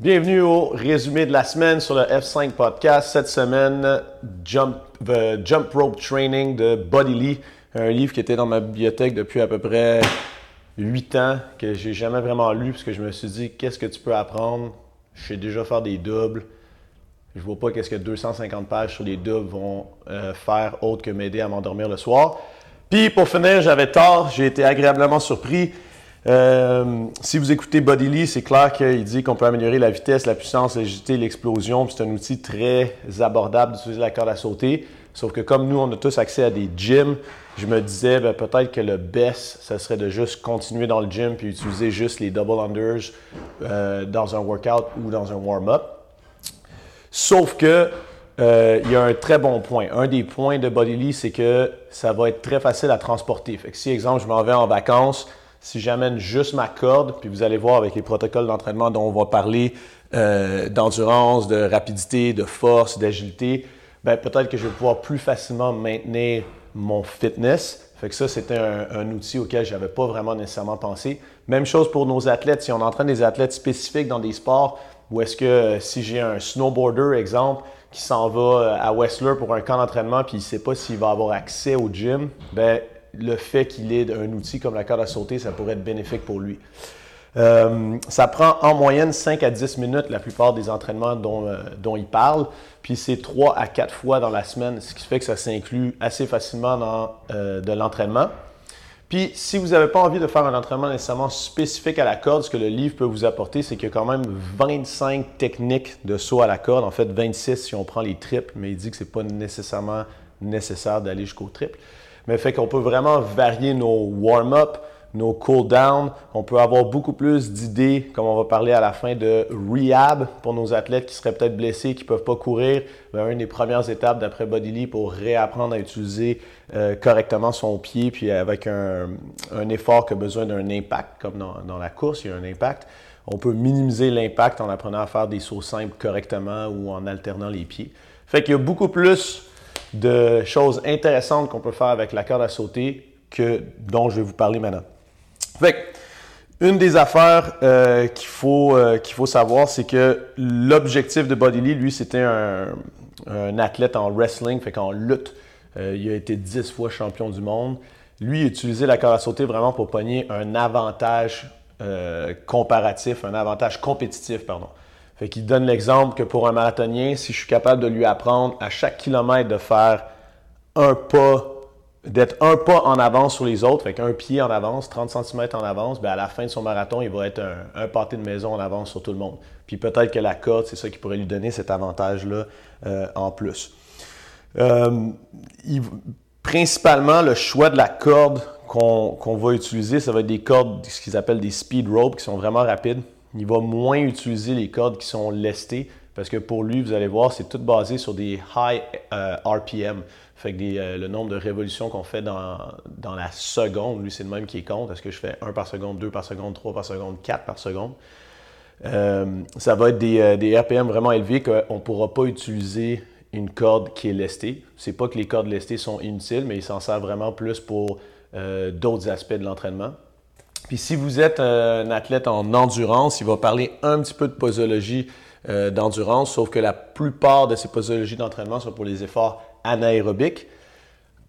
Bienvenue au résumé de la semaine sur le F5 Podcast. Cette semaine, Jump, The Jump Rope Training de Buddy Lee, un livre qui était dans ma bibliothèque depuis à peu près 8 ans, que j'ai jamais vraiment lu parce que je me suis dit, qu'est-ce que tu peux apprendre? Je sais déjà faire des doubles. Je vois pas qu'est-ce que 250 pages sur les doubles vont euh, faire autre que m'aider à m'endormir le soir. Puis pour finir, j'avais tort, j'ai été agréablement surpris. Euh, si vous écoutez Body Lee, c'est clair qu'il dit qu'on peut améliorer la vitesse, la puissance, l'agilité, l'explosion. C'est un outil très abordable d'utiliser la corde à sauter. Sauf que comme nous, on a tous accès à des gyms, je me disais ben, peut-être que le best, ça serait de juste continuer dans le gym puis utiliser juste les double unders euh, dans un workout ou dans un warm-up. Sauf que euh, il y a un très bon point. Un des points de Body Lee, c'est que ça va être très facile à transporter. Fait que si, exemple, je m'en vais en vacances, si j'amène juste ma corde, puis vous allez voir avec les protocoles d'entraînement dont on va parler euh, d'endurance, de rapidité, de force, d'agilité, ben peut-être que je vais pouvoir plus facilement maintenir mon fitness. Fait que ça, c'était un, outil auquel je n'avais pas vraiment nécessairement pensé. Même chose pour nos athlètes. Si on entraîne des athlètes spécifiques dans des sports, ou est-ce que euh, si j'ai un snowboarder, exemple, qui s'en va euh, à Whistler pour un camp d'entraînement, puis il ne sait pas s'il va avoir accès au gym, ben le fait qu'il ait un outil comme la corde à sauter, ça pourrait être bénéfique pour lui. Euh, ça prend en moyenne 5 à 10 minutes la plupart des entraînements dont, euh, il parle. Puis c'est 3 à 4 fois dans la semaine, ce qui fait que ça s'inclut assez facilement dans euh, de l'entraînement. Puis si vous n'avez pas envie de faire un entraînement nécessairement spécifique à la corde, ce que le livre peut vous apporter, c'est qu'il y a quand même 25 techniques de saut à la corde. En fait, 26 si on prend les triples, mais il dit que ce n'est pas nécessairement nécessaire d'aller jusqu'au triple mais fait qu'on peut vraiment varier nos warm-up, nos cool-down. On peut avoir beaucoup plus d'idées, comme on va parler à la fin, de rehab pour nos athlètes qui seraient peut-être blessés, qui ne peuvent pas courir. Ben, une des premières étapes d'après Bodily pour réapprendre à utiliser euh, correctement son pied, puis avec un, effort qui a besoin d'un impact, comme dans, dans, la course, il y a un impact. On peut minimiser l'impact en apprenant à faire des sauts simples correctement ou en alternant les pieds. Fait qu'il y a beaucoup plus de choses intéressantes qu'on peut faire avec la corde à sauter que, dont je vais vous parler maintenant. Fait une des affaires euh, qu'il faut, euh, qu'il faut savoir, c'est que l'objectif de Bodily, lui, c'était un, athlète en wrestling, fait qu'en lutte. Euh, il a été dix fois champion du monde. Lui, il utilisait la corde à sauter vraiment pour pogner un avantage comparatif, un avantage compétitif, pardon. Fait qu'il donne l'exemple que pour un marathonien, si je suis capable de lui apprendre à chaque kilomètre de faire un pas, d'être un pas en avance sur les autres, fait qu'un pied en avance, 30 cm en avance, bien à la fin de son marathon, il va être un, pâté de maison en avance sur tout le monde. Puis peut-être que la corde, c'est ça qui pourrait lui donner cet avantage-là euh, en plus. Euh, principalement, le choix de la corde qu'on va utiliser, ça va être des cordes, ce qu'ils appellent des speed ropes, qui sont vraiment rapides. Il va moins utiliser les cordes qui sont lestées parce que pour lui, vous allez voir, c'est tout basé sur des high euh, RPM. Fait que euh, le nombre de révolutions qu'on fait dans, dans, la seconde, lui, c'est le même qui compte. Est-ce que je fais 1 par seconde, 2 par seconde, 3 par seconde, 4 par seconde? Euh, ça va être des, des RPM vraiment élevés qu'on ne pourra pas utiliser une corde qui est lestée. C'est pas que les cordes lestées sont inutiles, mais ils s'en servent vraiment plus pour d'autres aspects de l'entraînement. Puis si vous êtes un athlète en endurance, il va parler un petit peu de posologie euh, d'endurance, sauf que la plupart de ces posologies d'entraînement sont pour les efforts anaérobiques.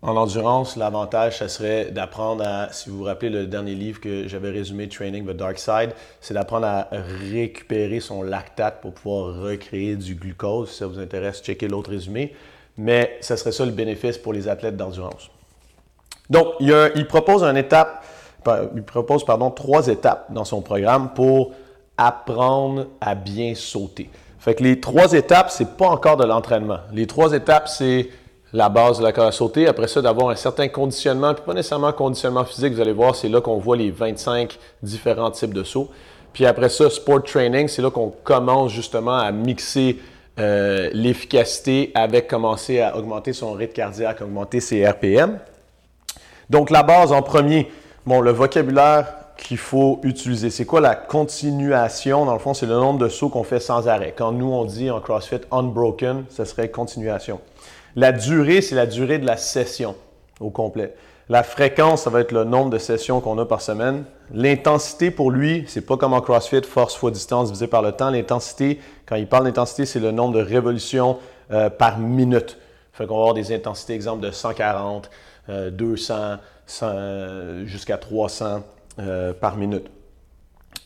En endurance, l'avantage, ça serait d'apprendre à, si vous vous rappelez le dernier livre que j'avais résumé, Training the Dark Side, c'est d'apprendre à récupérer son lactate pour pouvoir recréer du glucose. Si ça vous intéresse, checkez l'autre résumé. Mais ça serait ça le bénéfice pour les athlètes d'endurance. Donc, il, il propose une étape il propose pardon, trois étapes dans son programme pour apprendre à bien sauter. Fait que les trois étapes, c'est pas encore de l'entraînement. Les trois étapes, c'est la base de la corde à sauter. Après ça, d'avoir un certain conditionnement, puis pas nécessairement conditionnement physique. Vous allez voir, c'est là qu'on voit les 25 différents types de sauts. Puis après ça, sport training, c'est là qu'on commence justement à mixer euh, l'efficacité avec commencer à augmenter son rythme cardiaque, augmenter ses RPM. Donc la base en premier, Bon, le vocabulaire qu'il faut utiliser, c'est quoi la continuation? Dans le fond, c'est le nombre de sauts qu'on fait sans arrêt. Quand nous, on dit en CrossFit unbroken, ce serait continuation. La durée, c'est la durée de la session au complet. La fréquence, ça va être le nombre de sessions qu'on a par semaine. L'intensité pour lui, c'est pas comme en CrossFit, force fois distance divisé par le temps. L'intensité, quand il parle d'intensité, c'est le nombre de révolutions euh, par minute. Fait qu'on va avoir des intensités, exemple, de 140, 200, euh, jusqu'à 300 euh, par minute.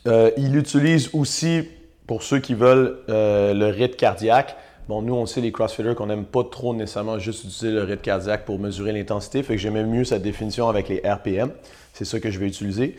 il utilise aussi, pour ceux qui veulent, le rythme cardiaque. Bon, nous, on sait, les CrossFitters, qu'on n'aime pas trop nécessairement juste utiliser le rythme cardiaque pour mesurer l'intensité. Fait que j'aimais mieux cette définition avec les RPM. C'est ça que je vais utiliser.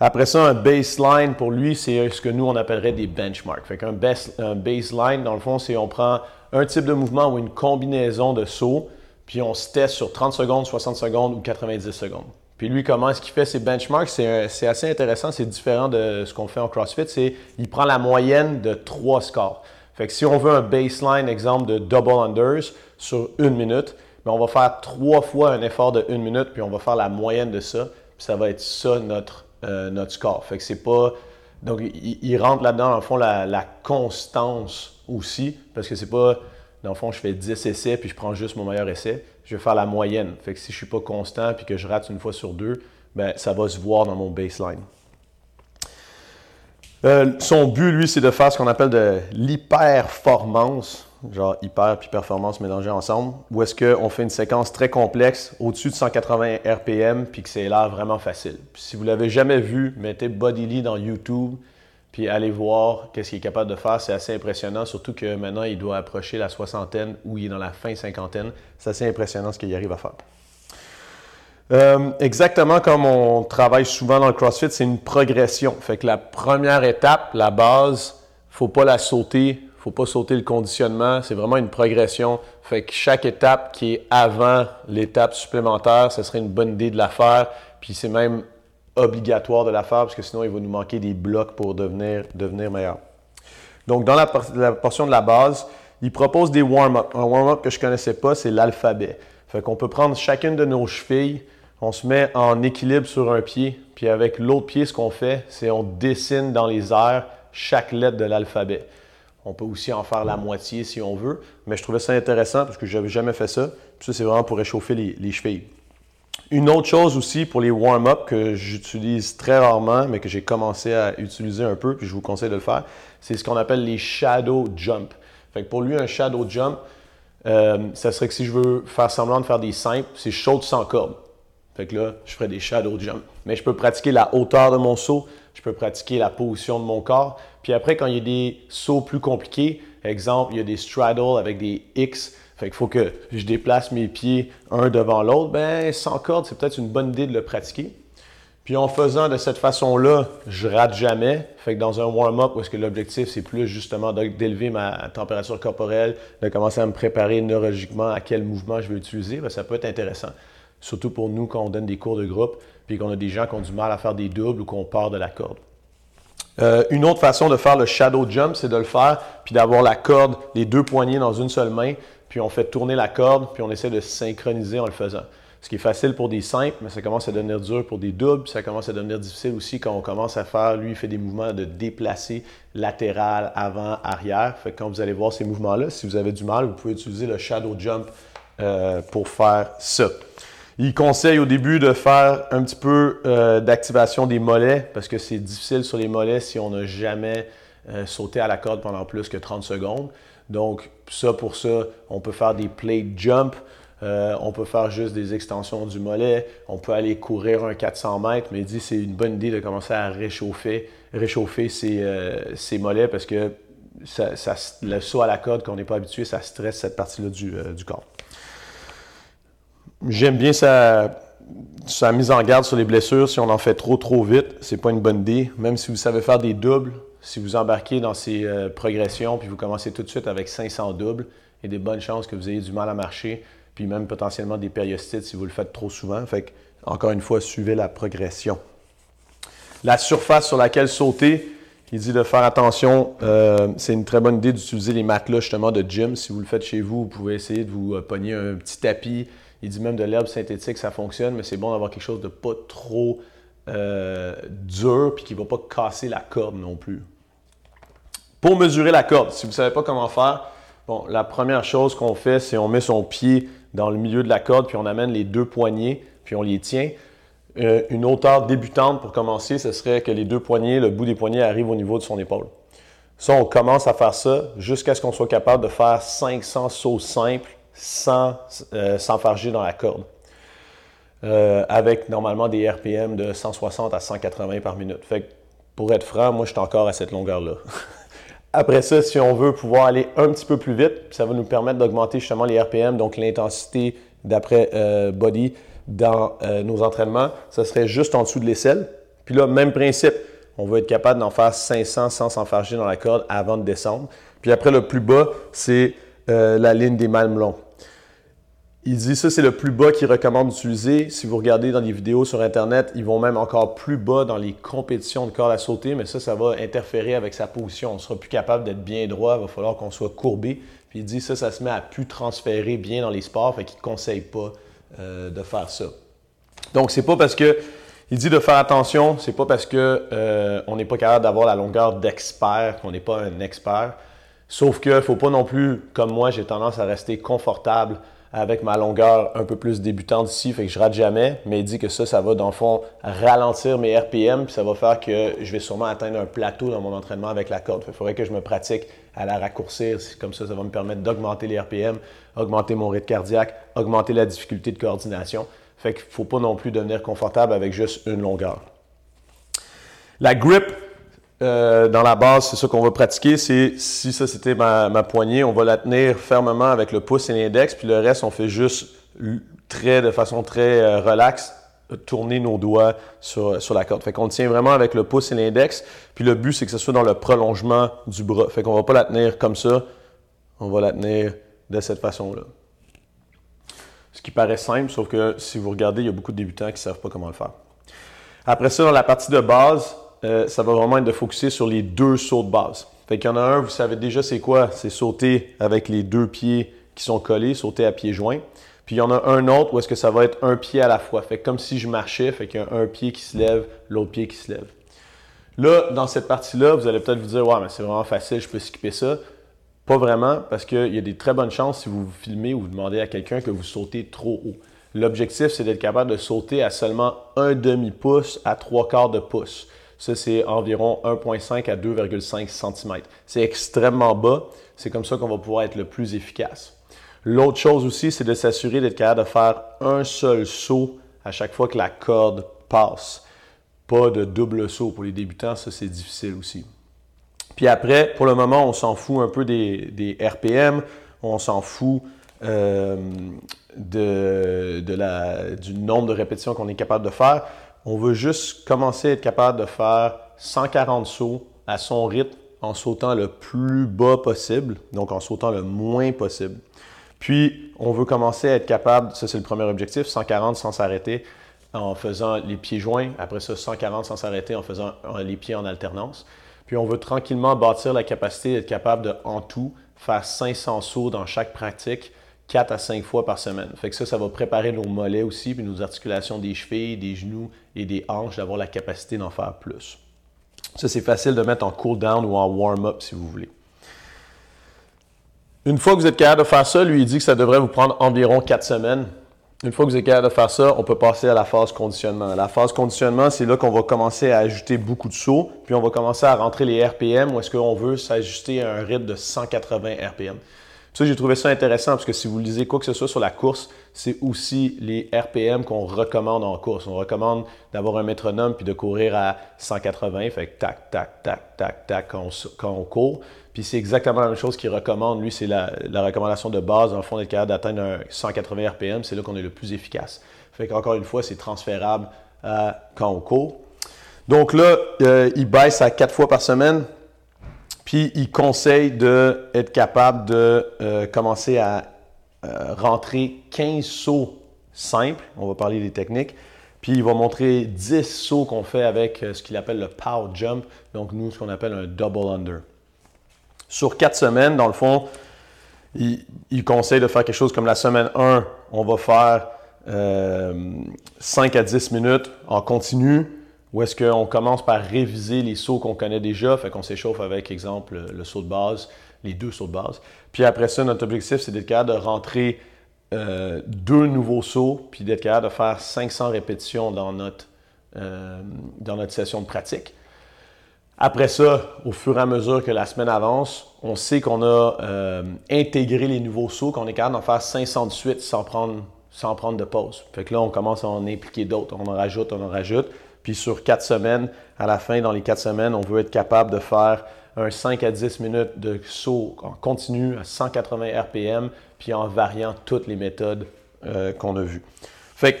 Après ça, un baseline, pour lui, c'est ce que nous, on appellerait des benchmarks. Fait qu'un un baseline, dans le fond, c'est on prend un type de mouvement ou une combinaison de sauts, puis on se teste sur 30 secondes, 60 secondes ou 90 secondes. Puis lui, comment est-ce qu'il fait ses benchmarks? C'est assez intéressant, c'est différent de ce qu'on fait en CrossFit. C'est il prend la moyenne de trois scores. Fait que si on veut un baseline, exemple de double unders sur une minute, bien on va faire trois fois un effort de une minute, puis on va faire la moyenne de ça, puis ça va être ça notre, euh, notre score. Fait que c'est pas. Donc, il, rentre là-dedans, dans fond, la, constance aussi, parce que c'est pas. Dans le fond, je fais 10 essais, puis je prends juste mon meilleur essai. Je vais faire la moyenne. Fait si je suis pas constant, puis que je rate une fois sur deux, ben ça va se voir dans mon baseline. Euh, son but, lui, c'est de faire ce qu'on appelle de l'hyperformance, genre hyper puis performance mélangés ensemble, où est-ce qu'on fait une séquence très complexe au-dessus de 180 RPM puis que c'est l'air vraiment facile. si vous l'avez jamais vu, mettez Bodily dans YouTube puis allez voir qu'est-ce qu'il est capable de faire. C'est assez impressionnant, surtout que maintenant il doit approcher la soixantaine ou il est dans la fin cinquantaine. C'est assez impressionnant ce qu'il arrive à faire. Euh, exactement comme on travaille souvent dans le CrossFit, c'est une progression. Fait que la première étape, la base, faut pas la sauter, faut pas sauter le conditionnement. C'est vraiment une progression. Fait que chaque étape qui est avant l'étape supplémentaire, ce serait une bonne idée de la faire. Puis c'est même obligatoire de la faire parce que sinon il va nous manquer des blocs pour devenir, devenir meilleur. Donc dans la, portion de la base, il propose des warm-up. Un warm-up que je connaissais pas, c'est l'alphabet. Fait qu'on peut prendre chacune de nos chevilles, on se met en équilibre sur un pied, puis avec l'autre pied, ce qu'on fait, c'est on dessine dans les airs chaque lettre de l'alphabet. On peut aussi en faire la moitié si on veut, mais je trouvais ça intéressant parce que je n'avais jamais fait ça. Ça, c'est vraiment pour réchauffer les, chevilles. Une autre chose aussi pour les warm-up que j'utilise très rarement, mais que j'ai commencé à utiliser un peu, puis je vous conseille de le faire, c'est ce qu'on appelle les shadow jump. Fait pour lui, un shadow jump, euh, ça serait que si je veux faire semblant de faire des simples, c'est chaud sans corde. Fait là, je ferai des shadow jump. Mais je peux pratiquer la hauteur de mon saut, je peux pratiquer la position de mon corps. Puis après, quand il y a des sauts plus compliqués, exemple, il y a des straddles avec des X, fait qu'il faut que je déplace mes pieds un devant l'autre, ben sans corde, c'est peut-être une bonne idée de le pratiquer. Puis en faisant de cette façon-là, je rate jamais. Fait que dans un warm-up, où est-ce que l'objectif, c'est plus justement d'élever ma température corporelle, de commencer à me préparer neurologiquement à quel mouvement je vais utiliser, ben, ça peut être intéressant surtout pour nous quand on donne des cours de groupe, puis qu'on a des gens qui ont du mal à faire des doubles ou qu'on part de la corde. Euh, une autre façon de faire le shadow jump, c'est de le faire, puis d'avoir la corde, les deux poignées dans une seule main, puis on fait tourner la corde, puis on essaie de synchroniser en le faisant. Ce qui est facile pour des simples, mais ça commence à devenir dur pour des doubles, puis ça commence à devenir difficile aussi quand on commence à faire, lui, il fait des mouvements de déplacer latéral, avant, arrière. Fait que quand vous allez voir ces mouvements-là, si vous avez du mal, vous pouvez utiliser le shadow jump euh, pour faire ça. Il conseille au début de faire un petit peu euh, d'activation des mollets parce que c'est difficile sur les mollets si on n'a jamais euh, sauté à la corde pendant plus que 30 secondes. Donc, ça pour ça, on peut faire des plate jump, euh, on peut faire juste des extensions du mollet, on peut aller courir un 400 mètres, mais il dit c'est une bonne idée de commencer à réchauffer, réchauffer ses, mollets parce que le saut à la corde qu'on n'est pas habitué, ça stresse cette partie-là du corps. J'aime bien sa, mise en garde sur les blessures. Si on en fait trop, trop vite, c'est pas une bonne idée. Même si vous savez faire des doubles, si vous embarquez dans ces euh, progressions, puis vous commencez tout de suite avec 500 doubles, il y a des bonnes chances que vous ayez du mal à marcher, puis même potentiellement des périostites si vous le faites trop souvent. Fait que, encore une fois, suivez la progression. La surface sur laquelle sauter, il dit de faire attention. Euh, c'est une très bonne idée d'utiliser les matelas justement de gym. Si vous le faites chez vous, vous pouvez essayer de vous euh, pogner un petit tapis il dit même de l'herbe synthétique, ça fonctionne, mais c'est bon d'avoir quelque chose de pas trop dur puis qui ne va pas casser la corde non plus. Pour mesurer la corde, si vous ne savez pas comment faire, bon, la première chose qu'on fait, c'est on met son pied dans le milieu de la corde puis on amène les deux poignets puis on les tient. Euh, une hauteur débutante pour commencer, ce serait que les deux poignets, le bout des poignets arrive au niveau de son épaule. Ça, on commence à faire ça jusqu'à ce qu'on soit capable de faire 500 sauts simples sans euh, s'enfarger dans la corde. Euh, avec normalement des RPM de 160 à 180 par minute. Pour être franc, moi, je suis encore à cette longueur-là. Après ça, si on veut pouvoir aller un petit peu plus vite, ça va nous permettre d'augmenter justement les RPM, donc l'intensité d'après euh, body dans euh, nos entraînements. Ça serait juste en dessous de l'aisselle. Puis là, même principe, on va être capable d'en faire 500 sans s'enfarger dans la corde avant de descendre. Puis après, le plus bas, c'est la ligne des malmes longs. Il dit ça, c'est le plus bas qu'il recommande d'utiliser. Si vous regardez dans des vidéos sur Internet, ils vont même encore plus bas dans les compétitions de corde à sauter, mais ça, ça va interférer avec sa position. On ne sera plus capable d'être bien droit, il va falloir qu'on soit courbé. Puis il dit ça, ça se met à plus transférer bien dans les sports, fait qu'il ne conseille pas euh, de faire ça. Donc, c'est pas parce que. Il dit de faire attention, c'est pas parce que euh, on n'est pas capable d'avoir la longueur d'expert qu'on n'est pas un expert. Sauf qu'il ne faut pas non plus, comme moi, j'ai tendance à rester confortable avec ma longueur un peu plus débutante ici, fait que je rate jamais, mais il dit que ça, ça va dans le fond ralentir mes RPM, puis ça va faire que je vais sûrement atteindre un plateau dans mon entraînement avec la corde. Il faudrait que je me pratique à la raccourcir, comme ça, ça va me permettre d'augmenter les RPM, augmenter mon rythme cardiaque, augmenter la difficulté de coordination. Fait qu'il ne faut pas non plus devenir confortable avec juste une longueur. La grip, euh, dans la base, c'est ça qu'on va pratiquer. C'est si ça c'était ma, poignée, on va la tenir fermement avec le pouce et l'index, puis le reste, on fait juste très, de façon très euh, relaxe, tourner nos doigts sur, la corde. Fait qu'on tient vraiment avec le pouce et l'index. Puis le but, c'est que ce soit dans le prolongement du bras. Fait qu'on va pas la tenir comme ça, on va la tenir de cette façon-là. Ce qui paraît simple, sauf que si vous regardez, il y a beaucoup de débutants qui ne savent pas comment le faire. Après ça, dans la partie de base, euh, ça va vraiment être de focuser sur les deux sauts de base. Fait qu'il y en a un, vous savez déjà c'est quoi? C'est sauter avec les deux pieds qui sont collés, sauter à pieds joints. Puis il y en a un autre où est-ce que ça va être un pied à la fois. Fait comme si je marchais, fait qu'il y a un pied qui se lève, l'autre pied qui se lève. Là, dans cette partie-là, vous allez peut-être vous dire, ouais, mais c'est vraiment facile, je peux skipper ça. Pas vraiment, parce qu'il y a des très bonnes chances si vous vous filmez ou vous demandez à quelqu'un que vous sautez trop haut. L'objectif, c'est d'être capable de sauter à seulement un demi-pouce à trois quarts de pouce. Ça, c'est environ 1,5 à 2,5 cm. C'est extrêmement bas. C'est comme ça qu'on va pouvoir être le plus efficace. L'autre chose aussi, c'est de s'assurer d'être capable de faire un seul saut à chaque fois que la corde passe. Pas de double saut pour les débutants, ça c'est difficile aussi. Puis après, pour le moment, on s'en fout un peu des, RPM, on s'en fout euh, du nombre de répétitions qu'on est capable de faire. On veut juste commencer à être capable de faire 140 sauts à son rythme en sautant le plus bas possible, donc en sautant le moins possible. Puis, on veut commencer à être capable, ça c'est le premier objectif, 140 sans s'arrêter en faisant les pieds joints, après ça 140 sans s'arrêter en faisant les pieds en alternance. Puis on veut tranquillement bâtir la capacité d'être capable de, en tout, faire 500 sauts dans chaque pratique 4 à 5 fois par semaine. Fait que ça, ça va préparer nos mollets aussi, puis nos articulations des chevilles, des genoux et des hanches, d'avoir la capacité d'en faire plus. Ça, c'est facile de mettre en cool down ou en warm-up si vous voulez. Une fois que vous êtes capable de faire ça, lui, il dit que ça devrait vous prendre environ 4 semaines. Une fois que vous êtes capable de faire ça, on peut passer à la phase conditionnement. La phase conditionnement, c'est là qu'on va commencer à ajouter beaucoup de sauts, puis on va commencer à rentrer les RPM, où est-ce qu'on veut s'ajuster à un rythme de 180 RPM. Ça, j'ai trouvé ça intéressant parce que si vous lisez quoi que ce soit sur la course, c'est aussi les RPM qu'on recommande en course. On recommande d'avoir un métronome puis de courir à 180, fait que tac, tac, tac, tac, tac quand on, court. Puis c'est exactement la même chose qu'il recommande. Lui, c'est la, recommandation de base, en fond, d'être capable d'atteindre un 180 RPM. C'est là qu'on est le plus efficace. Fait qu'encore une fois, c'est transférable à quand on court. Donc là, euh, il baisse à 4 fois par semaine. Puis il conseille d'être capable de euh, commencer à euh, rentrer 15 sauts simples. On va parler des techniques. Puis il va montrer 10 sauts qu'on fait avec euh, ce qu'il appelle le power jump. Donc nous, ce qu'on appelle un double under. Sur 4 semaines, dans le fond, il, il, conseille de faire quelque chose comme la semaine 1, on va faire 5 à 10 minutes en continu ou est-ce qu'on commence par réviser les sauts qu'on connaît déjà, fait qu'on s'échauffe avec, exemple, le saut de base, les deux sauts de base. Puis après ça, notre objectif, c'est d'être capable de rentrer euh, deux nouveaux sauts, puis d'être capable de faire 500 répétitions dans notre, euh, dans notre session de pratique. Après ça, au fur et à mesure que la semaine avance, on sait qu'on a euh, intégré les nouveaux sauts, qu'on est capable d'en faire 500 de suite sans prendre, sans prendre de pause. Fait que là, on commence à en impliquer d'autres. On en rajoute, on en rajoute. Puis sur quatre semaines, à la fin, dans les quatre semaines, on veut être capable de faire un 5 à 10 minutes de saut en continu à 180 RPM, puis en variant toutes les méthodes euh, qu'on a vues. Fait que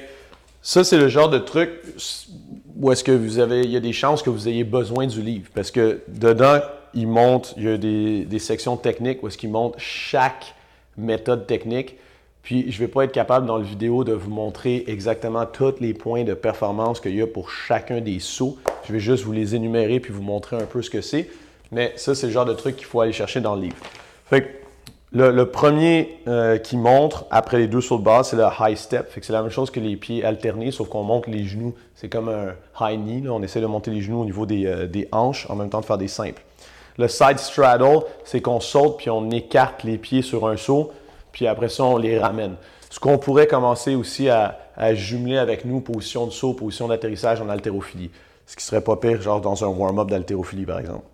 ça, c'est le genre de truc où est-ce que vous avez, il y a des chances que vous ayez besoin du livre. Parce que dedans, il montre, il y a des, sections techniques où est-ce qu'il montre chaque méthode technique. Puis je ne vais pas être capable dans la vidéo de vous montrer exactement tous les points de performance qu'il y a pour chacun des sauts. Je vais juste vous les énumérer puis vous montrer un peu ce que c'est. Mais ça, c'est le genre de truc qu'il faut aller chercher dans le livre. Fait que le, premier euh, qui montre après les deux sauts de base, c'est le high step. Fait que c'est la même chose que les pieds alternés, sauf qu'on monte les genoux. C'est comme un high knee. On essaie de monter les genoux au niveau des, euh, des, hanches en même temps de faire des simples. Le side straddle, c'est qu'on saute puis on écarte les pieds sur un saut, puis après ça, on les ramène. Ce qu'on pourrait commencer aussi à, jumeler avec nous, position de saut, position d'atterrissage en haltérophilie. Ce qui serait pas pire, genre dans un warm-up d'haltérophilie, par exemple.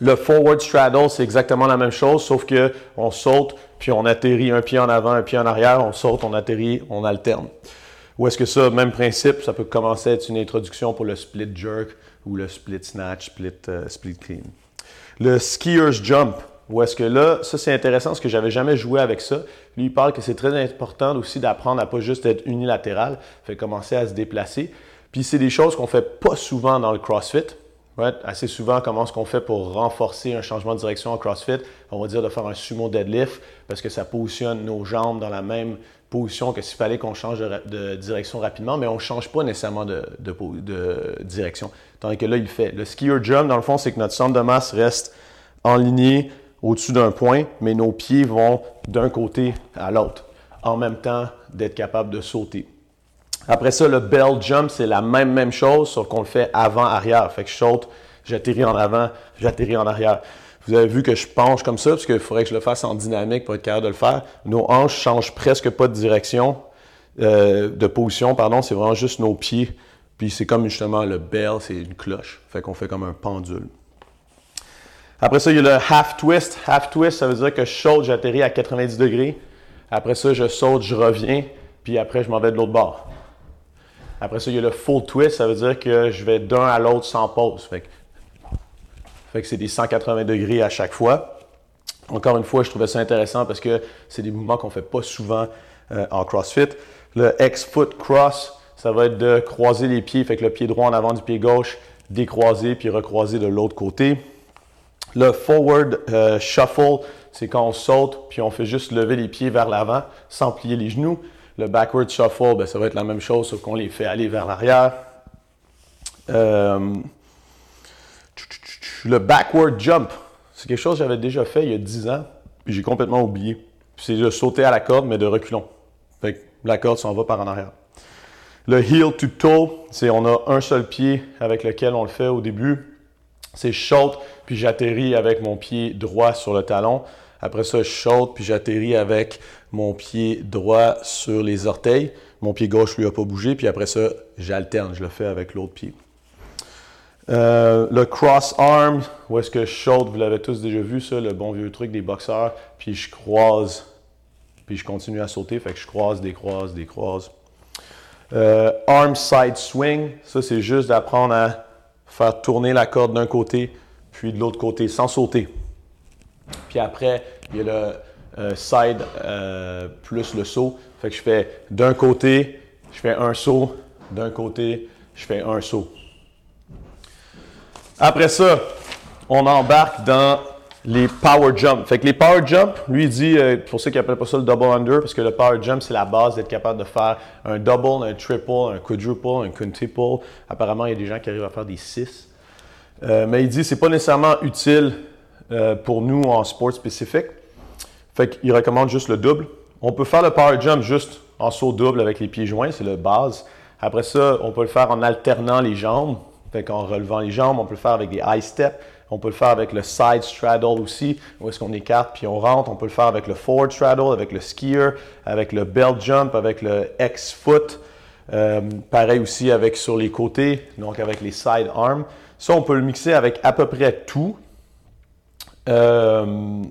Le forward straddle, c'est exactement la même chose, sauf que on saute, puis on atterrit un pied en avant, un pied en arrière, on saute, on atterrit, on alterne. Ou est-ce que ça, même principe, ça peut commencer à être une introduction pour le split jerk ou le split snatch, split, euh, split clean. Le skier's jump, ou est-ce que là, ça c'est intéressant parce que j'avais jamais joué avec ça. Lui, il parle que c'est très important aussi d'apprendre à pas juste être unilatéral, fait commencer à se déplacer. Puis c'est des choses qu'on fait pas souvent dans le CrossFit. Assez souvent, comment est-ce qu'on fait pour renforcer un changement de direction en CrossFit? On va dire de faire un sumo deadlift parce que ça positionne nos jambes dans la même position que s'il fallait qu'on change de, direction rapidement, mais on ne change pas nécessairement de, de, direction. Tandis que là, il fait. Le skier jump, dans le fond, c'est que notre centre de masse reste en ligne au-dessus d'un point, mais nos pieds vont d'un côté à l'autre, en même temps d'être capable de sauter. Après ça, le bell jump, c'est la même, même chose, sauf qu'on le fait avant-arrière. Fait que je saute, j'atterris en avant, j'atterris en arrière. Vous avez vu que je penche comme ça, parce qu'il faudrait que je le fasse en dynamique pour être capable de le faire. Nos hanches changent presque pas de direction, euh, de position, pardon. C'est vraiment juste nos pieds. Puis c'est comme justement le bell, c'est une cloche. Fait qu'on fait comme un pendule. Après ça, il y a le half twist. Half twist, ça veut dire que je saute, j'atterris à 90 degrés. Après ça, je saute, je reviens. Puis après, je m'en vais de l'autre bord. Après ça, il y a le full twist, ça veut dire que je vais d'un à l'autre sans pause. Fait que, c'est des 180 degrés à chaque fois. Encore une fois, je trouvais ça intéressant parce que c'est des mouvements qu'on ne fait pas souvent euh, en CrossFit. Le X-foot cross, ça va être de croiser les pieds, fait que le pied droit en avant du pied gauche, décroiser puis recroiser de l'autre côté. Le forward euh, shuffle, c'est quand on saute puis on fait juste lever les pieds vers l'avant sans plier les genoux. Le backward shuffle, ben, ça va être la même chose, sauf qu'on les fait aller vers l'arrière. Euh, le backward jump, c'est quelque chose que j'avais déjà fait il y a 10 ans, puis j'ai complètement oublié. C'est de sauter à la corde, mais de reculons. Fait la corde s'en va par en arrière. Le heel to toe, c'est on a un seul pied avec lequel on le fait au début. C'est saute, puis j'atterris avec mon pied droit sur le talon. Après ça, je saute, puis j'atterris avec mon pied droit sur les orteils. Mon pied gauche, lui, a pas bougé. Puis après ça, j'alterne. Je le fais avec l'autre pied. Euh, le cross arm, où est-ce que je saute, vous l'avez tous déjà vu, ça, le bon vieux truc des boxeurs. Puis je croise, puis je continue à sauter. Fait que je croise, décroise, décroise. Euh, arm side swing, ça, c'est juste d'apprendre à faire tourner la corde d'un côté, puis de l'autre côté, sans sauter. Puis après, il y a le euh, side euh, plus le saut. Fait que je fais d'un côté, je fais un saut, d'un côté, je fais un saut. Après ça, on embarque dans les power jump. Fait que les power jump, lui il dit, euh, pour ceux qui n'appellent pas ça le double under, parce que le power jump, c'est la base d'être capable de faire un double, un triple, un quadruple, un quintuple. Apparemment, il y a des gens qui arrivent à faire des six. Mais il dit, c'est pas nécessairement utile euh, pour nous en sport spécifique. Fait recommande juste le double. On peut faire le power jump juste en saut double avec les pieds joints, c'est le base. Après ça, on peut le faire en alternant les jambes. Fait qu'en relevant les jambes, on peut le faire avec des high steps, On peut le faire avec le side straddle aussi, où est-ce qu'on écarte puis on rentre. On peut le faire avec le forward straddle, avec le skier, avec le belt jump, avec le X-foot. Euh, pareil aussi avec sur les côtés, donc avec les side arms. Ça, on peut le mixer avec à peu près tout. Euh,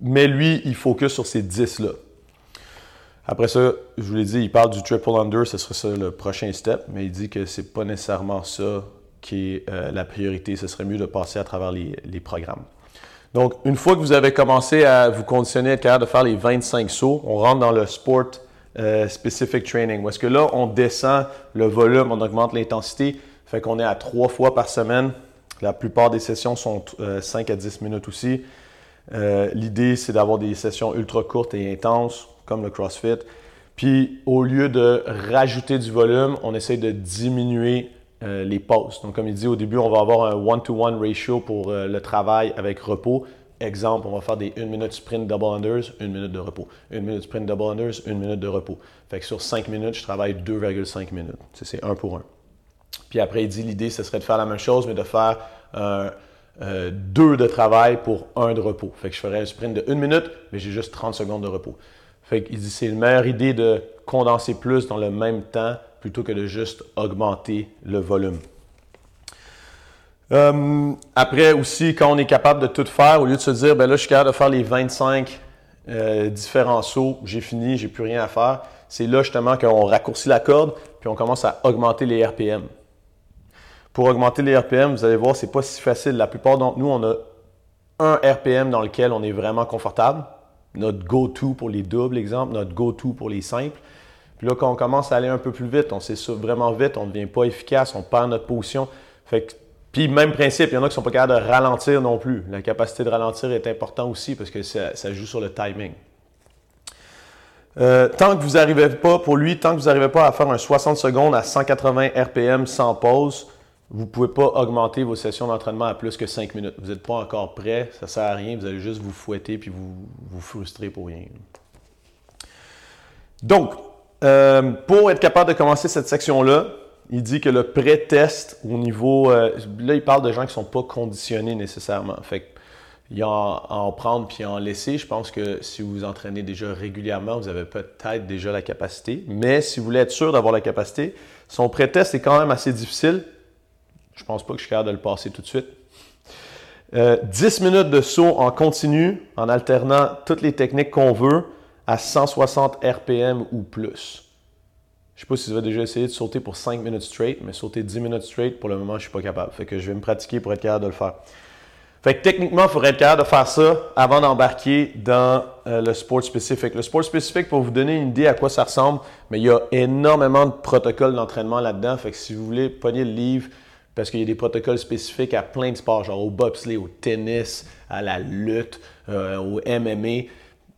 mais lui, il focus sur ces 10-là. Après ça, je vous l'ai dit, il parle du triple under, ce serait ça le prochain step, mais il dit que c'est pas nécessairement ça qui est euh, la priorité. Ce serait mieux de passer à travers les, programmes. Donc, une fois que vous avez commencé à vous conditionner à de faire les 25 sauts, on rentre dans le sport euh, specific training. Où est-ce que là, on descend le volume, on augmente l'intensité, fait qu'on est à trois fois par semaine. La plupart des sessions sont 5 à 10 minutes aussi. Euh, l'idée, c'est d'avoir des sessions ultra courtes et intenses, comme le CrossFit. Puis, au lieu de rajouter du volume, on essaie de diminuer euh, les pauses. Donc, comme il dit au début, on va avoir un one-to-one ratio pour euh, le travail avec repos. Exemple, on va faire des 1 minute sprint double unders, 1 minute de repos. 1 minute sprint double unders, 1 minute de repos. Fait que sur 5 minutes, je travaille 2,5 minutes. C'est un pour un. Puis après, il dit l'idée, ce serait de faire la même chose, mais de faire un euh, deux de travail pour un de repos. Fait que je ferais un sprint de une minute, mais j'ai juste 30 secondes de repos. Fait qu'il dit c'est une meilleure idée de condenser plus dans le même temps plutôt que de juste augmenter le volume. Euh, après aussi, quand on est capable de tout faire, au lieu de se dire, ben là, je suis capable de faire les 25 euh, différents sauts, j'ai fini, j'ai plus rien à faire, c'est là justement qu'on raccourcit la corde, puis on commence à augmenter les RPM. Pour augmenter les RPM, vous allez voir, c'est pas si facile. La plupart d'entre nous, on a un RPM dans lequel on est vraiment confortable. Notre go-to pour les doubles, exemple, notre go-to pour les simples. Puis là, quand on commence à aller un peu plus vite, on s'essouffle vraiment vite, on ne devient pas efficace, on perd notre position. Fait puis même principe, il y en a qui sont pas capables de ralentir non plus. La capacité de ralentir est importante aussi parce que ça, joue sur le timing. Euh, tant que vous n'arrivez pas, pour lui, tant que vous n'arrivez pas à faire un 60 secondes à 180 RPM sans pause, vous ne pouvez pas augmenter vos sessions d'entraînement à plus que 5 minutes. Vous n'êtes pas encore prêt, ça ne sert à rien, vous allez juste vous fouetter puis vous vous frustrer pour rien. Donc, euh, pour être capable de commencer cette section-là, il dit que le pré-test au niveau. Euh, là, il parle de gens qui ne sont pas conditionnés nécessairement. Fait il y a en, prendre puis en laisser. Je pense que si vous vous entraînez déjà régulièrement, vous avez peut-être déjà la capacité. Mais si vous voulez être sûr d'avoir la capacité, son pré-test est quand même assez difficile je pense pas que je suis capable de le passer tout de suite. 10 euh, minutes de saut en continu en alternant toutes les techniques qu'on veut à 160 RPM ou plus. Je ne sais pas si vous avez déjà essayé de sauter pour 5 minutes straight, mais sauter 10 minutes straight, pour le moment, je ne suis pas capable. Fait que je vais me pratiquer pour être capable de le faire. Fait que techniquement, il faudrait être capable de faire ça avant d'embarquer dans euh, le sport spécifique. Le sport spécifique, pour vous donner une idée à quoi ça ressemble, mais il y a énormément de protocoles d'entraînement là-dedans. Fait que si vous voulez pogner le livre, parce qu'il y a des protocoles spécifiques à plein de sports, genre au bobsleigh, au tennis, à la lutte, euh, au MMA.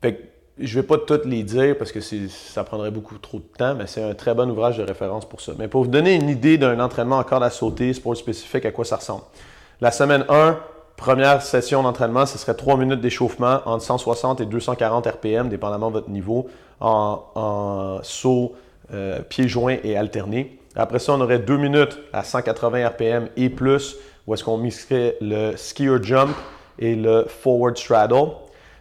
Fait que je ne vais pas toutes les dire parce que ça prendrait beaucoup trop de temps, mais c'est un très bon ouvrage de référence pour ça. Mais pour vous donner une idée d'un entraînement en corde à sauter, sport spécifique, à quoi ça ressemble. La semaine 1, première session d'entraînement, ce serait 3 minutes d'échauffement entre 160 et 240 RPM, dépendamment de votre niveau, en, saut, euh, pieds joints et alternés. Après ça, on aurait deux minutes à 180 RPM et plus, où est-ce qu'on mixerait le skier jump et le forward straddle.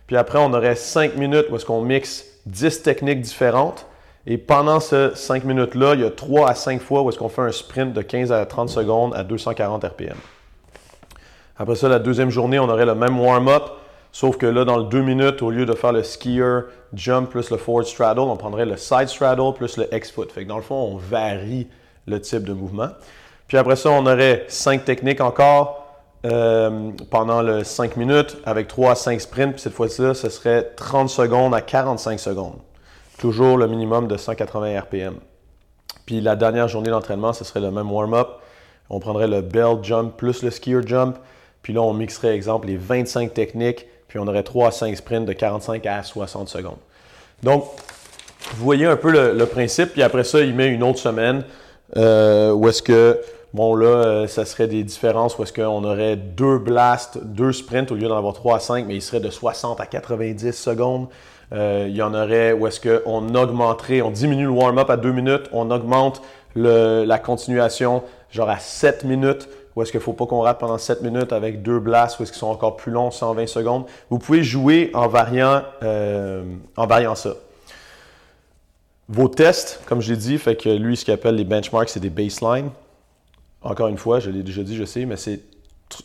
Puis après, on aurait cinq minutes où est-ce qu'on mixe 10 techniques différentes. Et pendant ces 5 minutes-là, il y a 3 à 5 fois où est-ce qu'on fait un sprint de 15 à 30 secondes à 240 RPM. Après ça, la deuxième journée, on aurait le même warm-up, sauf que là, dans le 2 minutes, au lieu de faire le skier jump plus le forward straddle, on prendrait le side straddle plus le X-foot. Fait que dans le fond, on varie le type de mouvement. Puis après ça, on aurait cinq techniques encore euh, pendant le 5 minutes avec 3 à 5 sprints. Puis cette fois-ci, ce serait 30 secondes à 45 secondes. Toujours le minimum de 180 RPM. Puis la dernière journée d'entraînement, ce serait le même warm-up. On prendrait le bell jump plus le skier jump. Puis là, on mixerait, exemple, les 25 techniques. Puis on aurait 3 à 5 sprints de 45 à 60 secondes. Donc, vous voyez un peu le, le principe. Puis après ça, il met une autre semaine euh, où est-ce que, bon là, euh, ça serait des différences où est-ce qu'on aurait deux blasts, deux sprints au lieu d'en avoir trois à cinq, mais ils seraient de 60 à 90 secondes. Euh, il y en aurait où est-ce qu'on augmenterait, on diminue le warm-up à deux minutes, on augmente la continuation genre à 7 minutes, ou est-ce qu'il ne faut pas qu'on rate pendant 7 minutes avec deux blasts, ou est-ce qu'ils sont encore plus longs, 120 secondes? Vous pouvez jouer en variant, euh, en variant ça. Vos tests, comme je l'ai dit, fait que lui, ce qu'il appelle les benchmarks, c'est des baselines. Encore une fois, je l'ai déjà dit, je sais, mais c'est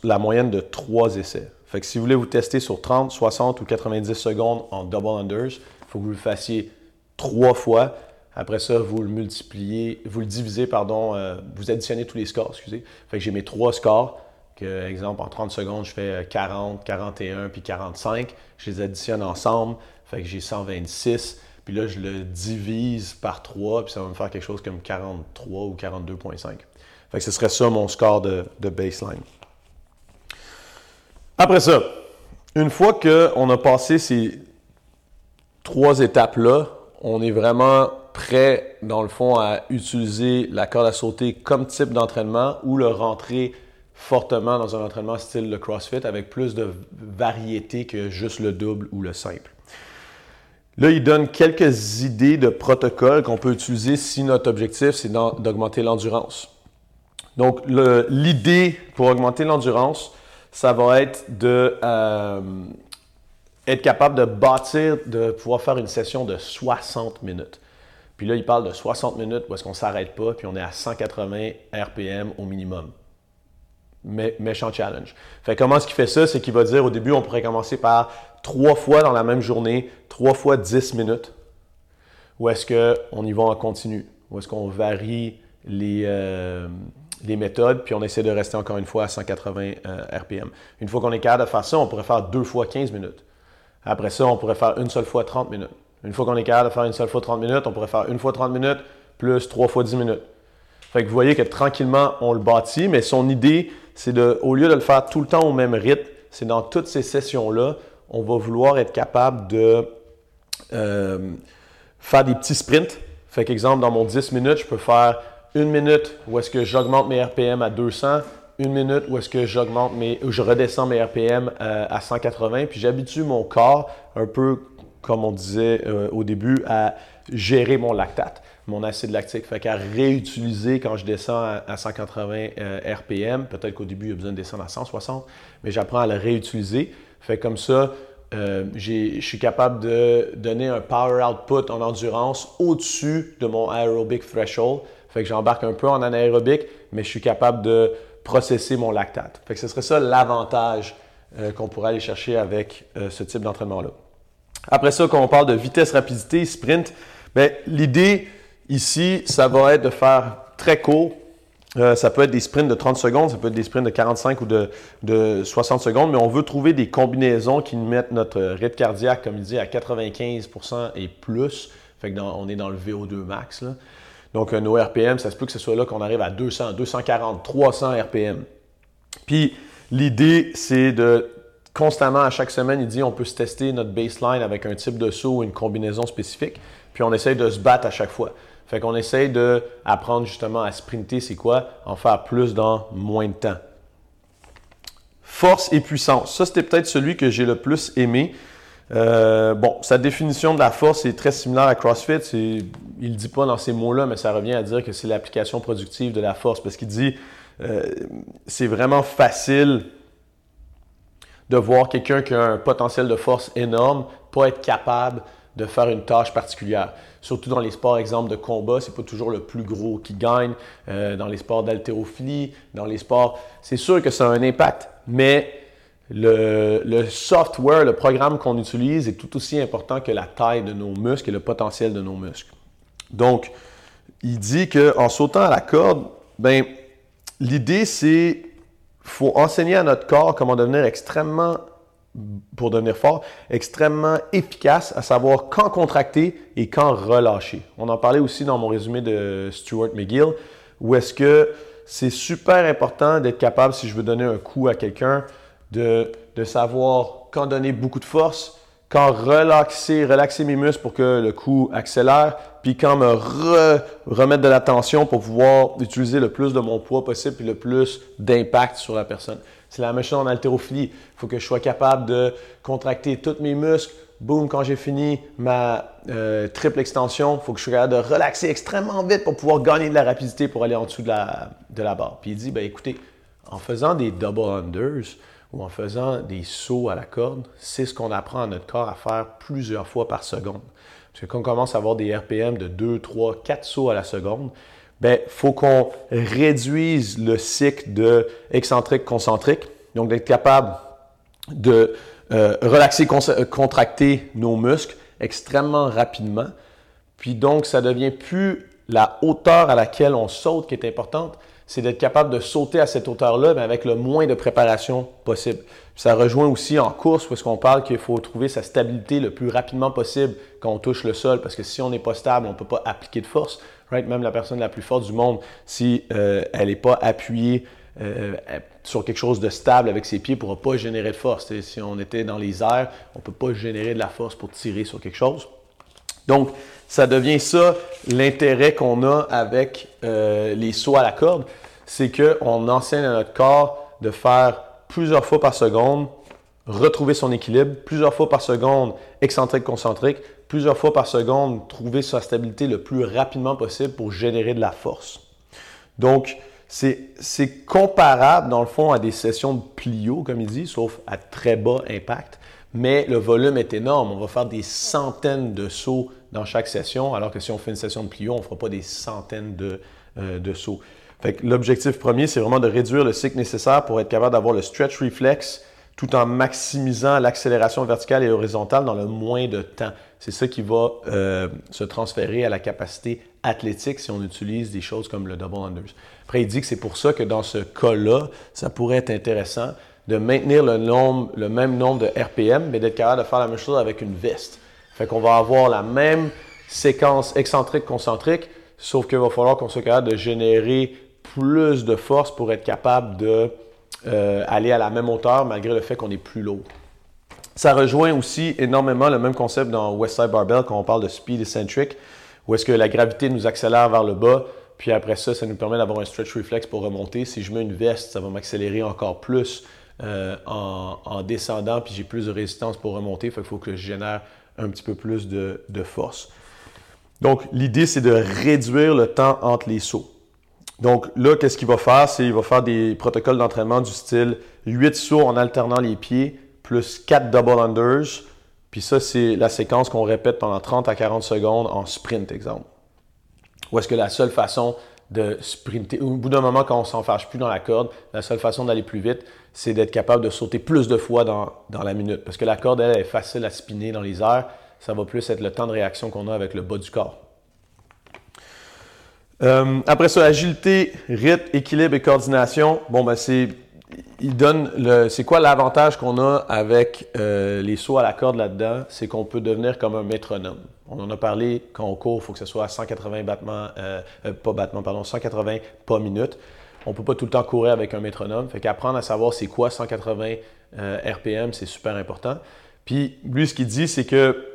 la moyenne de trois essais. Fait que si vous voulez vous tester sur 30, 60 ou 90 secondes en double unders, il faut que vous le fassiez trois fois. Après ça, vous le multipliez, vous le divisez, pardon, euh, vous additionnez tous les scores, excusez. Fait que j'ai mes trois scores, que, exemple, en 30 secondes, je fais 40, 41 puis 45. Je les additionne ensemble, fait que j'ai 126. Puis là, je le divise par 3, puis ça va me faire quelque chose comme 43 ou 42,5. Fait que ce serait ça mon score de, de baseline. Après ça, une fois qu'on a passé ces trois étapes-là, on est vraiment prêt, dans le fond, à utiliser la corde à sauter comme type d'entraînement ou le rentrer fortement dans un entraînement style le CrossFit avec plus de variété que juste le double ou le simple. Là, il donne quelques idées de protocoles qu'on peut utiliser si notre objectif, c'est d'augmenter l'endurance. Donc, l'idée pour augmenter l'endurance, ça va être de euh, capable de bâtir, de pouvoir faire une session de 60 minutes. Puis là, il parle de 60 minutes est-ce qu'on ne s'arrête pas, puis on est à 180 RPM au minimum. Méchant challenge. Fait comment est-ce qu'il fait ça? C'est qu'il va dire au début, on pourrait commencer par trois fois dans la même journée, trois fois 10 minutes. Ou est-ce qu'on y va en continu? Ou est-ce qu'on varie les, euh, les méthodes, puis on essaie de rester encore une fois à 180 euh, RPM. Une fois qu'on est capable de faire ça, on pourrait faire deux fois 15 minutes. Après ça, on pourrait faire une seule fois 30 minutes. Une fois qu'on est capable de faire une seule fois 30 minutes, on pourrait faire une fois 30 minutes plus trois fois 10 minutes. Fait que vous voyez que tranquillement, on le bâtit, mais son idée, c'est de, au lieu de le faire tout le temps au même rythme, c'est dans toutes ces sessions-là, on va vouloir être capable de euh, faire des petits sprints. Fait qu'exemple, dans mon 10 minutes, je peux faire une minute où est-ce que j'augmente mes RPM à 200, une minute où est-ce que j'augmente mes, je redescends mes RPM euh, à 180, puis j'habitue mon corps un peu comme on disait euh, au début à gérer mon lactate, mon acide lactique. Fait qu'à réutiliser quand je descends à, 180 euh, RPM, peut-être qu'au début il y a besoin de descendre à 160, mais j'apprends à le réutiliser. Fait comme ça, je suis capable de donner un power output en endurance au-dessus de mon aerobic threshold fait que j'embarque un peu en anaérobique, mais je suis capable de processer mon lactate. Fait que ce serait ça l'avantage euh, qu'on pourrait aller chercher avec euh, ce type d'entraînement-là. Après ça, quand on parle de vitesse, rapidité, sprint, ben, l'idée ici, ça va être de faire très court. Euh, ça peut être des sprints de 30 secondes, ça peut être des sprints de 45 ou de, de 60 secondes, mais on veut trouver des combinaisons qui mettent notre rythme cardiaque, comme il dit, à 95% et plus. Fait que on est dans le VO2 max. Donc, nos RPM, ça se peut que ce soit là qu'on arrive à 200, 240, 300 RPM. Puis, l'idée, c'est de constamment, à chaque semaine, il dit on peut se tester notre baseline avec un type de saut ou une combinaison spécifique. Puis, on essaye de se battre à chaque fois. Fait qu'on essaye d'apprendre justement à sprinter, c'est quoi? En faire plus dans moins de temps. Force et puissance. Ça, c'était peut-être celui que j'ai le plus aimé. Euh, bon, sa définition de la force est très similaire à CrossFit. Il ne le dit pas dans ces mots-là, mais ça revient à dire que c'est l'application productive de la force parce qu'il dit euh, c'est vraiment facile de voir quelqu'un qui a un potentiel de force énorme, pas être capable de faire une tâche particulière. Surtout dans les sports, exemple de combat, c'est pas toujours le plus gros qui gagne. Euh, dans les sports d'haltérophilie, dans les sports, c'est sûr que ça a un impact, mais le, software, le programme qu'on utilise est tout aussi important que la taille de nos muscles et le potentiel de nos muscles. Donc, il dit qu'en sautant à la corde, ben, l'idée c'est faut enseigner à notre corps comment devenir extrêmement, pour devenir fort, extrêmement efficace à savoir quand contracter et quand relâcher. On en parlait aussi dans mon résumé de Stuart McGill, où est-ce que c'est super important d'être capable, si je veux donner un coup à quelqu'un, de, savoir quand donner beaucoup de force, quand relaxer, relaxer mes muscles pour que le coup accélère, puis quand me remettre de la tension pour pouvoir utiliser le plus de mon poids possible et le plus d'impact sur la personne. C'est la même chose en haltérophilie. Il faut que je sois capable de contracter tous mes muscles. Boum, quand j'ai fini ma euh, triple extension, il faut que je sois capable de relaxer extrêmement vite pour pouvoir gagner de la rapidité pour aller en dessous de la, barre. Puis il dit, ben écoutez, en faisant des double unders ou en faisant des sauts à la corde, c'est ce qu'on apprend à notre corps à faire plusieurs fois par seconde. Parce que quand on commence à avoir des RPM de 2, 3, 4 sauts à la seconde, ben, faut qu'on réduise le cycle de excentrique-concentrique. Donc, d'être capable de euh, relaxer, contracter nos muscles extrêmement rapidement. Puis donc, ça devient plus la hauteur à laquelle on saute qui est importante, c'est d'être capable de sauter à cette hauteur-là, mais avec le moins de préparation possible. ça rejoint aussi en course, parce qu'on parle qu'il faut trouver sa stabilité le plus rapidement possible quand on touche le sol, parce que si on n'est pas stable, on ne peut pas appliquer de force. Même la personne la plus forte du monde, si euh, elle n'est pas appuyée euh, sur quelque chose de stable avec ses pieds, ne pourra pas générer de force. si on était dans les airs, on ne peut pas générer de la force pour tirer sur quelque chose. Donc, ça devient ça l'intérêt qu'on a avec euh, les sauts à la corde, c'est qu'on enseigne à notre corps de faire plusieurs fois par seconde, retrouver son équilibre, plusieurs fois par seconde, excentrique-concentrique, plusieurs fois par seconde, trouver sa stabilité le plus rapidement possible pour générer de la force. Donc, c'est comparable, dans le fond, à des sessions de plio, comme il dit, sauf à très bas impact, mais le volume est énorme. On va faire des centaines de sauts dans chaque session, alors que si on fait une session de plio, on ne fera pas des centaines de, euh, de sauts. L'objectif premier, c'est vraiment de réduire le cycle nécessaire pour être capable d'avoir le stretch reflex tout en maximisant l'accélération verticale et horizontale dans le moins de temps. C'est ça qui va euh, se transférer à la capacité athlétique si on utilise des choses comme le double unders. Après, il dit que c'est pour ça que dans ce cas-là, ça pourrait être intéressant de maintenir le, nombre, le même nombre de RPM, mais d'être capable de faire la même chose avec une veste. Fait qu'on va avoir la même séquence excentrique-concentrique, sauf qu'il va falloir qu'on soit capable de générer plus de force pour être capable de euh, aller à la même hauteur malgré le fait qu'on est plus lourd. Ça rejoint aussi énormément le même concept dans Westside Barbell quand on parle de speed eccentric, où est-ce que la gravité nous accélère vers le bas, puis après ça, ça nous permet d'avoir un stretch reflex pour remonter. Si je mets une veste, ça va m'accélérer encore plus euh, en, descendant, puis j'ai plus de résistance pour remonter. il faut que je génère un petit peu plus de, de force. Donc, l'idée, c'est de réduire le temps entre les sauts. Donc là, qu'est-ce qu'il va faire? C'est qu'il va faire des protocoles d'entraînement du style 8 sauts en alternant les pieds, plus 4 double unders. Puis ça, c'est la séquence qu'on répète pendant 30 à 40 secondes en sprint, exemple. Ou est-ce que la seule façon de sprinter, au bout d'un moment, quand on s'en fâche plus dans la corde, la seule façon d'aller plus vite, c'est d'être capable de sauter plus de fois dans, dans, la minute. Parce que la corde, elle, est facile à spinner dans les airs. Ça va plus être le temps de réaction qu'on a avec le bas du corps. Euh, après ça, agilité, rythme, équilibre et coordination. Bon, ben c'est, il donne le, c'est quoi l'avantage qu'on a avec euh, les sauts à la corde là-dedans, c'est qu'on peut devenir comme un métronome. On en a parlé quand on court, il faut que ce soit à 180 battements, euh, pas battements, pardon, 180 pas minutes. On peut pas tout le temps courir avec un métronome. Fait qu'apprendre à savoir c'est quoi 180 RPM, c'est super important. Puis lui, ce qu'il dit, c'est que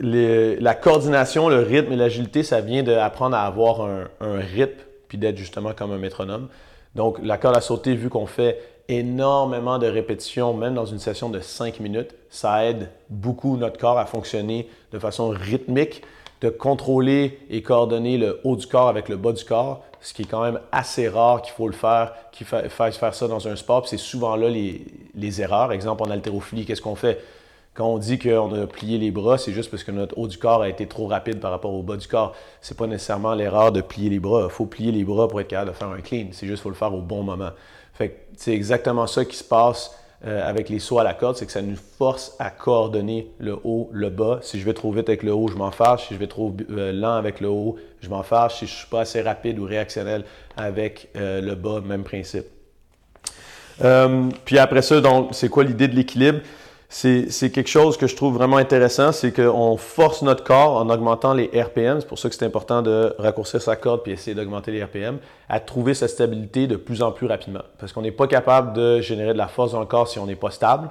la coordination, le rythme et l'agilité, ça vient d'apprendre à avoir un, rythme, puis d'être justement comme un métronome. Donc, la corde à sauter, vu qu'on fait énormément de répétitions, même dans une session de 5 minutes, ça aide beaucoup notre corps à fonctionner de façon rythmique, de contrôler et coordonner le haut du corps avec le bas du corps, ce qui est quand même assez rare qu'il faut le faire, qu'il fasse faire ça dans un sport. C'est souvent là les, erreurs. Exemple, en haltérophilie, qu'est-ce qu'on fait? Quand on dit qu'on a plié les bras, c'est juste parce que notre haut du corps a été trop rapide par rapport au bas du corps. C'est pas nécessairement l'erreur de plier les bras. Il faut plier les bras pour être capable de faire un clean. C'est juste qu'il faut le faire au bon moment. Fait c'est exactement ça qui se passe euh, avec les sauts à la corde, c'est que ça nous force à coordonner le haut, le bas. Si je vais trop vite avec le haut, je m'en fâche. Si je vais trop euh, lent avec le haut, je m'en fâche. Si je suis pas assez rapide ou réactionnel avec euh, le bas, même principe. puis après ça, donc, c'est quoi l'idée de l'équilibre? C'est quelque chose que je trouve vraiment intéressant, c'est qu'on force notre corps en augmentant les RPM, c'est pour ça que c'est important de raccourcir sa corde puis essayer d'augmenter les RPM, à trouver sa stabilité de plus en plus rapidement. Parce qu'on n'est pas capable de générer de la force dans le corps si on n'est pas stable.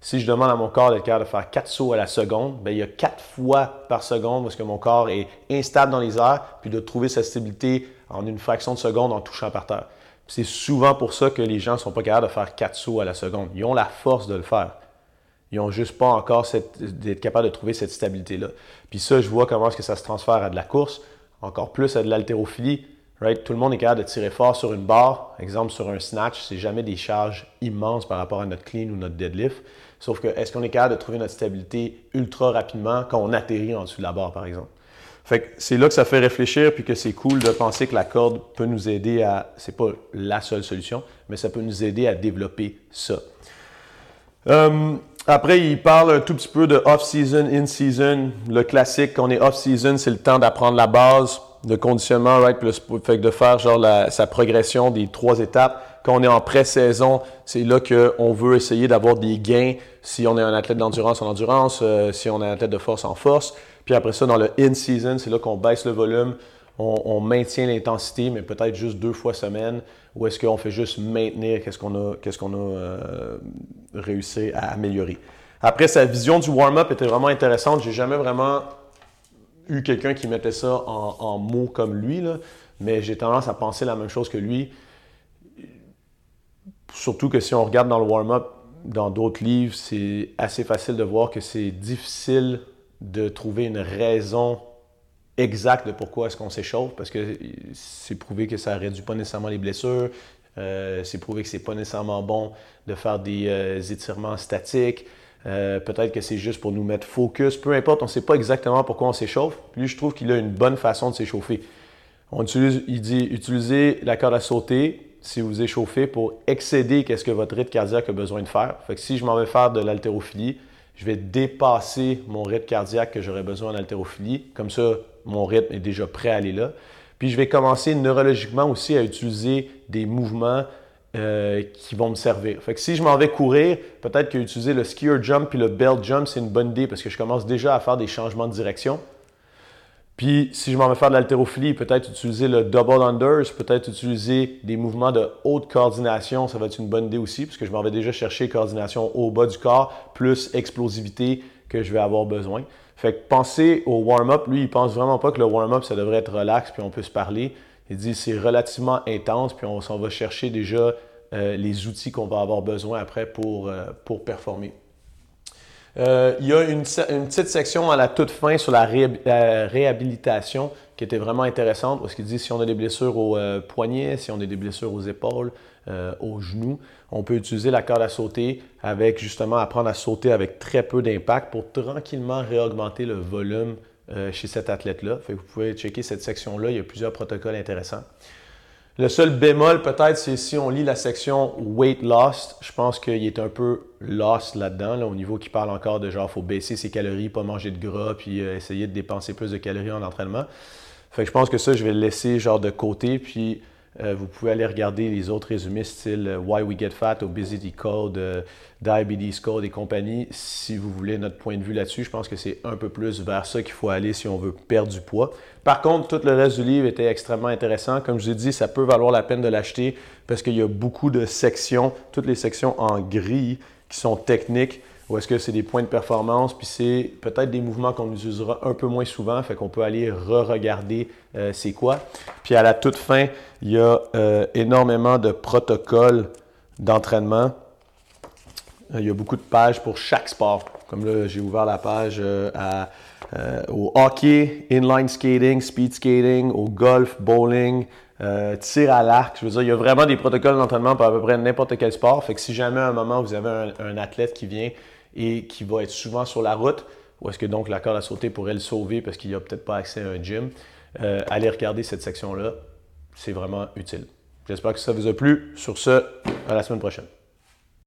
Si je demande à mon corps d'être capable de faire 4 sauts à la seconde, bien, il y a 4 fois par seconde parce que mon corps est instable dans les airs, puis de trouver sa stabilité en une fraction de seconde en touchant par terre. C'est souvent pour ça que les gens ne sont pas capables de faire 4 sauts à la seconde. Ils ont la force de le faire. Ils n'ont juste pas encore d'être capable de trouver cette stabilité-là. Puis ça, je vois comment est-ce que ça se transfère à de la course, encore plus à de l'haltérophilie. Right? Tout le monde est capable de tirer fort sur une barre. Exemple, sur un snatch, c'est jamais des charges immenses par rapport à notre clean ou notre deadlift. Sauf que est-ce qu'on est capable de trouver notre stabilité ultra rapidement quand on atterrit en dessous de la barre, par exemple? Fait que c'est là que ça fait réfléchir puis que c'est cool de penser que la corde peut nous aider à. C'est pas la seule solution, mais ça peut nous aider à développer ça. Euh, après, il parle un tout petit peu de off-season, in-season. Le classique, quand on est off-season, c'est le temps d'apprendre la base, de conditionnement, right? Plus, fait de faire genre sa progression des trois étapes. Quand on est en pré-saison, c'est là qu'on veut essayer d'avoir des gains si on est un athlète d'endurance en endurance, euh, si on est un athlète de force en force. Puis après ça, dans le in-season, c'est là qu'on baisse le volume, on, maintient l'intensité, mais peut-être juste deux fois semaine, ou est-ce qu'on fait juste maintenir qu'est-ce qu'on a, qu'on a euh, réussi à améliorer? Après, sa vision du warm-up était vraiment intéressante. J'ai jamais vraiment eu quelqu'un qui mettait ça en, mots comme lui, mais j'ai tendance à penser la même chose que lui. Surtout que si on regarde dans le warm-up, dans d'autres livres, c'est assez facile de voir que c'est difficile de trouver une raison exacte de pourquoi est-ce qu'on s'échauffe, parce que c'est prouvé que ça réduit pas nécessairement les blessures, euh, c'est prouvé que c'est pas nécessairement bon de faire des euh, étirements statiques. Euh, peut-être que c'est juste pour nous mettre focus, peu importe, on ne sait pas exactement pourquoi on s'échauffe. Lui, je trouve qu'il a une bonne façon de s'échauffer. On utilise, il dit utilisez la corde à sauter si vous échauffez pour excéder qu'est-ce que votre rythme cardiaque a besoin de faire. Fait que si je m'en vais faire de l'haltérophilie, je vais dépasser mon rythme cardiaque que j'aurais besoin en haltérophilie. Comme ça, mon rythme est déjà prêt à aller là. Puis je vais commencer neurologiquement aussi à utiliser des mouvements euh, qui vont me servir. Fait que si je m'en vais courir, peut-être qu'utiliser le skier jump puis le belt jump, c'est une bonne idée parce que je commence déjà à faire des changements de direction. Puis, si je m'en vais faire de l'haltérophilie, peut-être utiliser le double unders, peut-être utiliser des mouvements de haute coordination, ça va être une bonne idée aussi, parce que je m'en vais déjà chercher coordination au bas du corps, plus explosivité que je vais avoir besoin. Fait que penser au warm-up, lui, il pense vraiment pas que le warm-up, ça devrait être relax, puis on peut se parler. Il dit c'est relativement intense, puis on s'en va chercher déjà euh, les outils qu'on va avoir besoin après pour, euh, pour performer. Euh, il y a une, petite section à la toute fin sur la, réhabilitation qui était vraiment intéressante parce qu'il dit si on a des blessures aux euh, poignets, si on a des blessures aux épaules, euh, aux genoux, on peut utiliser la corde à sauter avec justement apprendre à sauter avec très peu d'impact pour tranquillement réaugmenter le volume chez cet athlète-là. Vous pouvez checker cette section-là, il y a plusieurs protocoles intéressants. Le seul bémol, peut-être, c'est si on lit la section Weight Lost, je pense qu'il est un peu lost là-dedans, au niveau qui parle encore de genre, faut baisser ses calories, pas manger de gras, puis euh, essayer de dépenser plus de calories en entraînement. Fait que je pense que ça, je vais le laisser genre de côté, puis euh, vous pouvez aller regarder les autres résumés style euh, Why We Get Fat, Obesity Code, euh, Diabetes Code et compagnie. Si vous voulez notre point de vue là-dessus, je pense que c'est un peu plus vers ça qu'il faut aller si on veut perdre du poids. Par contre, tout le reste du livre était extrêmement intéressant. Comme je vous ai dit, ça peut valoir la peine de l'acheter parce qu'il y a beaucoup de sections, toutes les sections en gris qui sont techniques ou est-ce que c'est des points de performance, puis c'est peut-être des mouvements qu'on utilisera un peu moins souvent, fait qu'on peut aller re-regarder euh, c'est quoi. Puis à la toute fin, il y a euh, énormément de protocoles d'entraînement. Euh, il y a beaucoup de pages pour chaque sport. Comme là, j'ai ouvert la page au hockey, inline skating, speed skating, au golf, bowling, tir à l'arc. Je veux dire, il y a vraiment des protocoles d'entraînement pour à peu près n'importe quel sport. Fait que si jamais à un moment vous avez un athlète qui vient et qui va être souvent sur la route, ou est-ce que donc la corde à sauter pourrait le sauver parce qu'il n'a peut-être pas accès à un gym, euh, allez regarder cette section-là. C'est vraiment utile. J'espère que ça vous a plu. Sur ce, à la semaine prochaine.